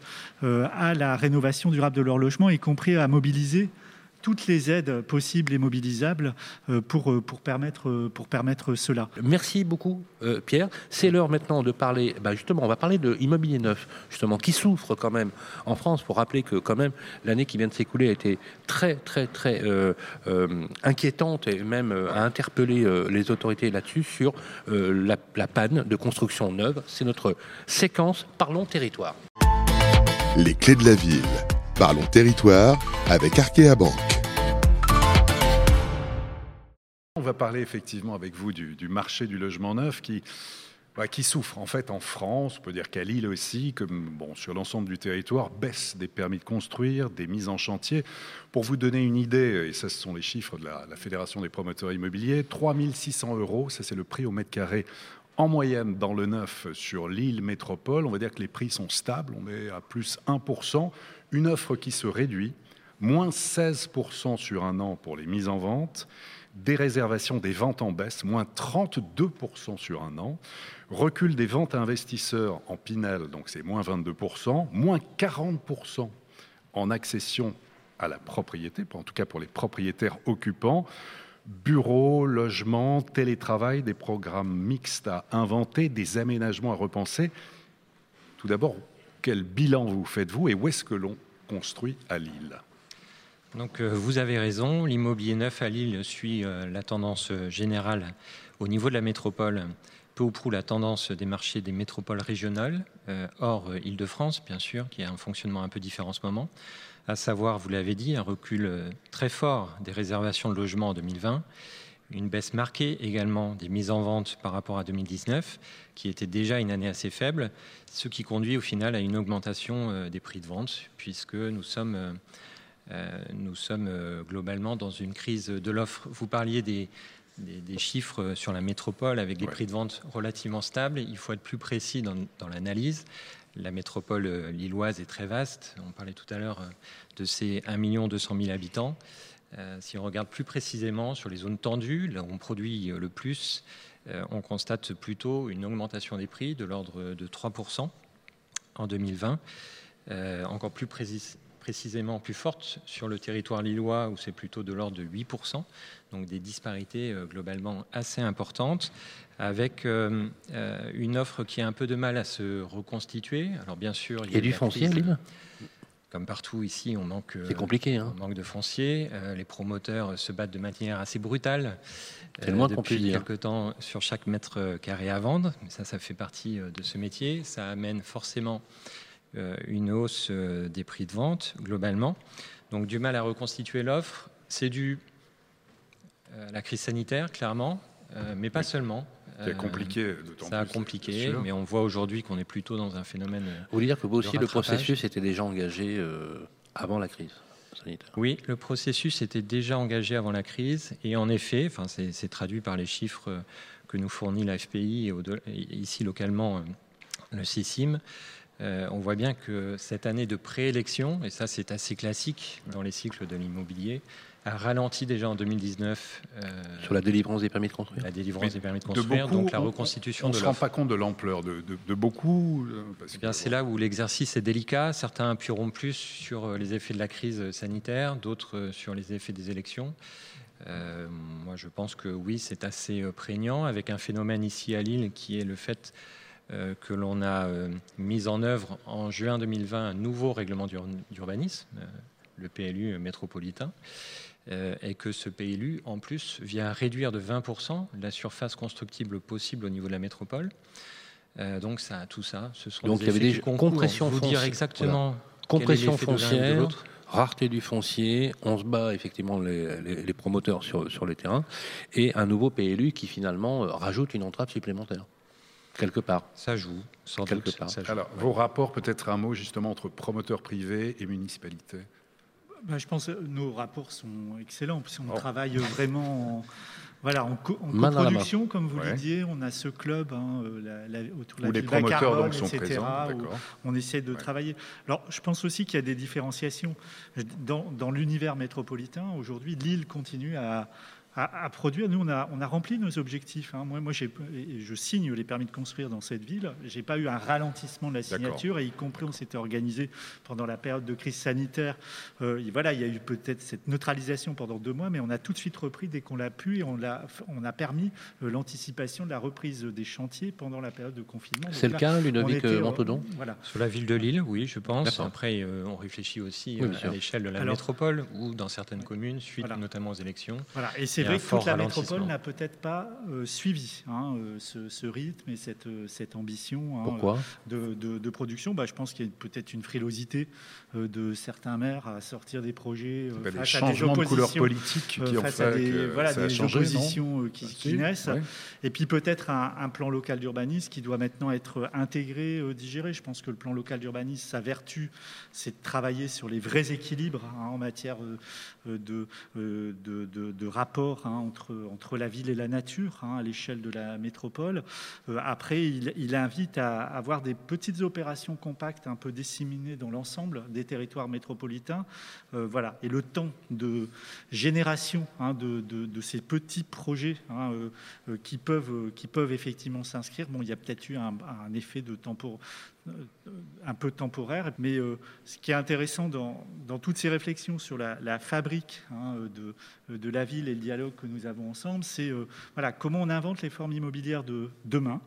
à la rénovation durable de leur logement, y compris à mobiliser toutes les aides possibles et mobilisables euh, pour, euh, pour, permettre, euh, pour permettre cela. Merci beaucoup, Pierre. C'est l'heure maintenant de parler, bah, justement, on va parler de immobilier neuf, justement, qui souffre quand même en France, pour rappeler que quand même l'année qui vient de s'écouler a été très, très, très inquiétante et même a interpellé les autorités là-dessus sur la, la panne de construction neuve. C'est notre séquence Parlons territoire. Les clés de la ville. Parlons territoire avec Arkea Banque. On va parler effectivement avec vous du, marché du logement neuf qui, bah, qui souffre en fait en France, on peut dire qu'à Lille aussi, comme bon, sur l'ensemble du territoire, baisse des permis de construire, des mises en chantier. Pour vous donner une idée, et ça ce sont les chiffres de la, Fédération des promoteurs immobiliers, 3600 euros, ça c'est le prix au mètre carré en moyenne dans le neuf sur l'île métropole. On va dire que les prix sont stables, on est à plus 1% une offre qui se réduit, moins 16% sur un an pour les mises en vente, des réservations des ventes en baisse, moins 32% sur un an, recul des ventes à investisseurs en Pinel, donc c'est moins 22%, moins 40% en accession à la propriété, en tout cas pour les propriétaires occupants, bureaux, logements, télétravail, des programmes mixtes à inventer, des aménagements à repenser. Tout d'abord, quel bilan vous faites-vous et où est-ce que l'on construit à Lille donc, euh, vous avez raison, l'immobilier neuf à Lille suit euh, la tendance générale au niveau de la métropole, peu ou prou la tendance des marchés des métropoles régionales, euh, hors Île-de-France, bien sûr, qui a un fonctionnement un peu différent en ce moment, à savoir, vous l'avez dit, un recul très fort des réservations de logements en 2020 une baisse marquée également des mises en vente par rapport à 2019, qui était déjà une année assez faible, ce qui conduit au final à une augmentation euh, des prix de vente, puisque nous sommes, euh, euh, nous sommes globalement dans une crise de l'offre. Vous parliez des, des, chiffres sur la métropole avec des prix de vente relativement stables. Il faut être plus précis dans, dans l'analyse. La métropole lilloise est très vaste. On parlait tout à l'heure de ces 1 200 000 habitants. Euh, si on regarde plus précisément sur les zones tendues, là où on produit le plus, euh, on constate plutôt une augmentation des prix de l'ordre de 3% en 2020. Euh, encore plus précisément, plus forte sur le territoire lillois, où c'est plutôt de l'ordre de 8%. Donc des disparités globalement assez importantes, avec une offre qui a un peu de mal à se reconstituer. Alors bien sûr, il y a, du foncier, Lille? Comme partout ici, on manque, C'est compliqué, hein. manque de foncier. Euh, les promoteurs se battent de manière assez brutale. Euh, depuis quelque temps sur chaque mètre carré à vendre. Ça, ça fait partie euh, de ce métier. Ça amène forcément une hausse des prix de vente globalement. Donc du mal à reconstituer l'offre. C'est dû à la crise sanitaire, clairement, mais pas seulement. C'est compliqué, Ça a compliqué, mais on voit aujourd'hui qu'on est plutôt dans un phénomène. Vous voulez dire que vous aussi, le processus était déjà engagé euh, avant la crise sanitaire? Oui, le processus était déjà engagé avant la crise, et en effet, enfin, c'est traduit par les chiffres que nous fournit la FPI et ici localement euh, le CICIM. Euh, on voit bien que cette année de préélection, et ça c'est assez classique dans les cycles de l'immobilier, a ralenti déjà en 2019. Euh, Sur la délivrance des permis de construire La délivrance des permis de construire, donc la reconstitution on, on ne se rend pas compte de l'ampleur de, beaucoup. Euh, eh bien, c'est là où l'exercice est délicat. Certains appuieront plus sur euh, les effets de la crise sanitaire, d'autres sur les effets des élections. moi, je pense que oui, c'est assez prégnant, avec un phénomène ici à Lille qui est le fait que l'on a mis en œuvre en juin 2020 un nouveau règlement d'urbanisme, le PLU métropolitain. Euh, et que ce PLU, en plus, vient réduire de 20% la surface constructible possible au niveau de la métropole. Euh, donc ça, tout ça, ce sont donc des il y avait des compressions foncières. dire exactement compression foncière, rareté du foncier, on se bat effectivement les, promoteurs sur, sur les terrains, et un nouveau PLU qui finalement euh, rajoute une entrave supplémentaire quelque part. Ça joue, sans quelque part. Alors, vos rapports, peut-être un mot justement entre promoteurs privés et municipalités? Bah, je pense que nos rapports sont excellents, parce qu'on travaille vraiment en, voilà, en, coproduction, comme vous le disiez. On a ce club hein, euh, autour de la les promoteurs donc, sont etc., présents, on essaie de travailler. Alors, je pense aussi qu'il y a des différenciations. Dans, dans l'univers métropolitain, aujourd'hui, Lille continue à, à, produire. Nous, on a, on a rempli nos objectifs. Hein. Moi, moi je signe les permis de construire dans cette ville. Je n'ai pas eu un ralentissement de la signature, et y compris, on s'était organisé pendant la période de crise sanitaire. Euh, voilà, il y a eu peut-être cette neutralisation pendant deux mois, mais on a tout de suite repris dès qu'on l'a pu, et on a, on a permis euh, l'anticipation de la reprise des chantiers pendant la période de confinement. C'est le cas, Ludovic euh, Montodon voilà. Sur la ville de Lille, oui, je pense. Après, on réfléchit aussi à l'échelle de la métropole, ou dans certaines communes, suite notamment aux élections. Voilà, et c'est vrai que toute la métropole n'a peut-être pas euh, suivi hein, euh, ce, rythme et cette, euh, cette ambition hein, de, de, production. Bah, je pense qu'il y a peut-être une frilosité de certains maires à sortir des projets bah, face à des oppositions, de couleur politique qui face à des, voilà, des oppositions qui, naissent. Et puis peut-être un, plan local d'urbanisme qui doit maintenant être intégré, digéré. Je pense que le plan local d'urbanisme, sa vertu, c'est de travailler sur les vrais équilibres hein, en matière de, de, de, de rapport entre, entre la ville et la nature hein, à l'échelle de la métropole. Euh, après, il, invite à avoir des petites opérations compactes un peu disséminées dans l'ensemble des territoires métropolitains. Euh, voilà. Et le temps de génération hein, de, de, ces petits projets hein, euh, qui, peuvent, qui peuvent effectivement s'inscrire, bon, il y a peut-être eu un, un effet de tempo, un peu temporaire. Mais euh, ce qui est intéressant dans, toutes ces réflexions sur la, fabrique hein, de, de, la ville et le dialogue que nous avons ensemble, c'est euh, voilà, comment on invente les formes immobilières de demain,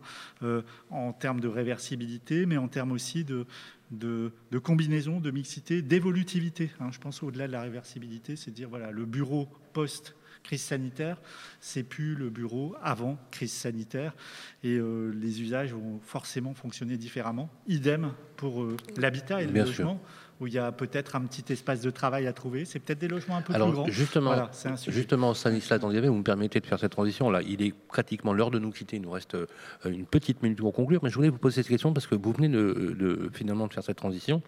euh, en termes de réversibilité, mais en termes aussi de, de, combinaison, de mixité, d'évolutivité. Hein. Je pense au-delà de la réversibilité, c'est dire voilà, le bureau post crise sanitaire, c'est plus le bureau avant crise sanitaire et euh, les usages vont forcément fonctionner différemment. Idem pour euh, l'habitat et le logement. Où il y a peut-être un petit espace de travail à trouver. C'est peut-être des logements un peu plus grands. Justement, voilà, justement Stanislas Dandiavé, vous me permettez de faire cette transition. Là, il est pratiquement l'heure de nous quitter. Il nous reste euh, une petite minute pour conclure. Mais je voulais vous poser cette question parce que vous venez de, finalement de faire cette transition.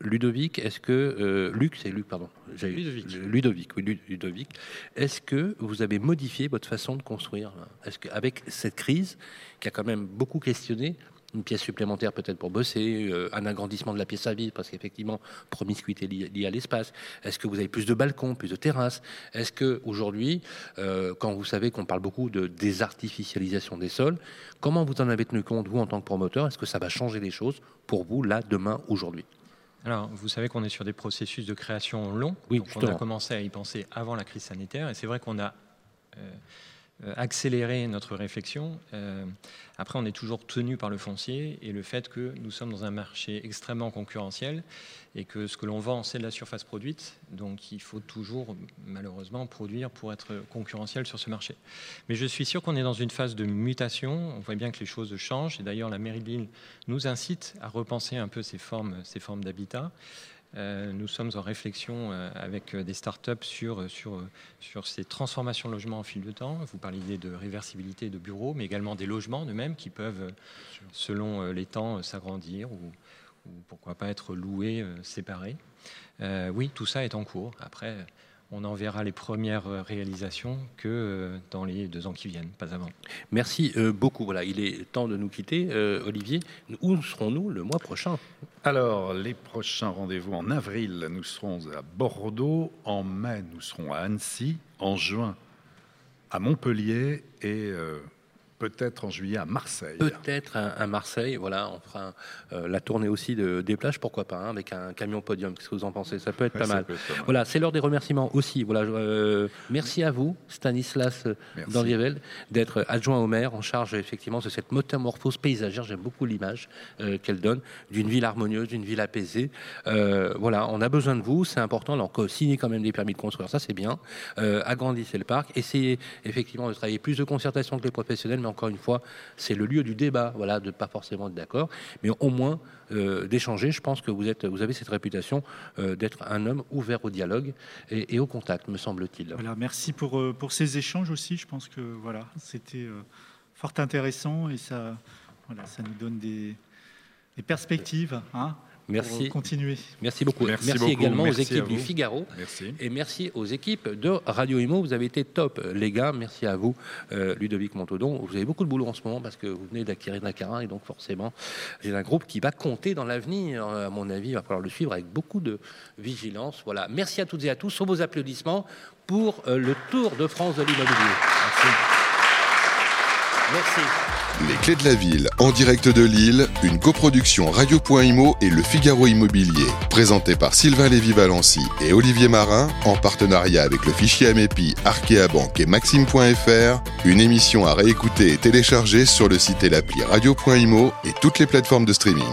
Ludovic, est-ce que euh, Luc, c'est Luc, pardon, Ludovic. Ludovic, oui, Ludovic. Est-ce que vous avez modifié votre façon de construire? Est-ce qu'avec cette crise qui a quand même beaucoup questionné une pièce supplémentaire peut-être pour bosser, euh, un agrandissement de la pièce à vide, parce qu'effectivement, promiscuité liée à l'espace? Est-ce que vous avez plus de balcons, plus de terrasses? Est-ce que aujourd'hui, euh, quand vous savez qu'on parle beaucoup de désartificialisation des sols, comment vous en avez tenu compte, vous, en tant que promoteur? Est-ce que ça va changer les choses pour vous, là, demain, aujourd'hui? Alors, vous savez qu'on est sur des processus de création longs. Oui, on a commencé à y penser avant la crise sanitaire. Et c'est vrai qu'on a euh, accélérer notre réflexion. Euh, après, on est toujours tenu par le foncier et le fait que nous sommes dans un marché extrêmement concurrentiel et que ce que l'on vend, c'est de la surface produite. Donc, il faut toujours, malheureusement, produire pour être concurrentiel sur ce marché. Mais je suis sûr qu'on est dans une phase de mutation. On voit bien que les choses changent. Et d'ailleurs, la mairie de Lille nous incite à repenser un peu formes, ces formes d'habitat. Euh, nous sommes en réflexion euh, avec euh, des startups sur, sur, sur ces transformations de logements en fil de temps. Vous parliez de réversibilité de bureaux, mais également des logements eux-mêmes qui peuvent, selon les temps, s'agrandir ou, ou, pourquoi pas être loués séparés. oui, tout ça est en cours. Après, on en verra les premières euh, réalisations que euh, dans les deux ans qui viennent, pas avant. Merci euh, beaucoup. Voilà, il est temps de nous quitter. Olivier, où serons-nous le mois prochain? Alors, les prochains rendez-vous en avril, nous serons à Bordeaux. En mai, nous serons à Annecy. En juin, à Montpellier. Et Peut-être en juillet à Marseille. Peut-être à, Marseille. Voilà, on fera euh, la tournée aussi de, des plages, pourquoi pas, hein, avec un camion podium. Qu'est-ce que vous en pensez? Ça peut être, pas, mal. Voilà, c'est l'heure des remerciements aussi. Voilà, euh, merci à vous, Stanislas Dandievel, d'être adjoint au maire en charge effectivement de cette métamorphose paysagère. J'aime beaucoup l'image euh, qu'elle donne d'une ville harmonieuse, d'une ville apaisée. voilà, on a besoin de vous, c'est important. Alors, signer quand même des permis de construire, ça c'est bien. agrandissez le parc, essayez effectivement de travailler plus de concertation avec les professionnels encore une fois, c'est le lieu du débat, voilà, de pas forcément être d'accord, mais au moins euh, d'échanger. Je pense que vous, êtes, vous avez cette réputation euh, d'être un homme ouvert au dialogue et, au contact, me semble-t-il. Voilà, merci pour, euh, pour ces échanges aussi. Je pense que voilà, c'était fort intéressant et ça, voilà, ça nous donne des, des perspectives. Hein Merci. continuer. Merci beaucoup. Merci Merci, beaucoup. également Merci aux équipes du. Figaro. Merci. Et merci aux équipes de Radio Imo. Vous avez été top, les gars. Merci à vous, euh, Ludovic Montodon. Vous avez beaucoup de boulot en ce moment parce que vous venez d'acquérir Nakarin et donc forcément, c'est un groupe qui va compter dans l'avenir. Euh, À mon avis, il va falloir le suivre avec beaucoup de vigilance. Voilà. Merci à toutes et à tous. Sur vos applaudissements pour euh, le Tour de France de l'immobilier. Merci. Les clés de la ville en direct de Lille, une coproduction Radio.imo et le Figaro Immobilier, présentée par Sylvain Lévy-Valency et Olivier Marin, en partenariat avec le fichier Amepi, Arkea et Maxime.fr, une émission à réécouter et télécharger sur le site et l'appli Radio.imo et toutes les plateformes de streaming.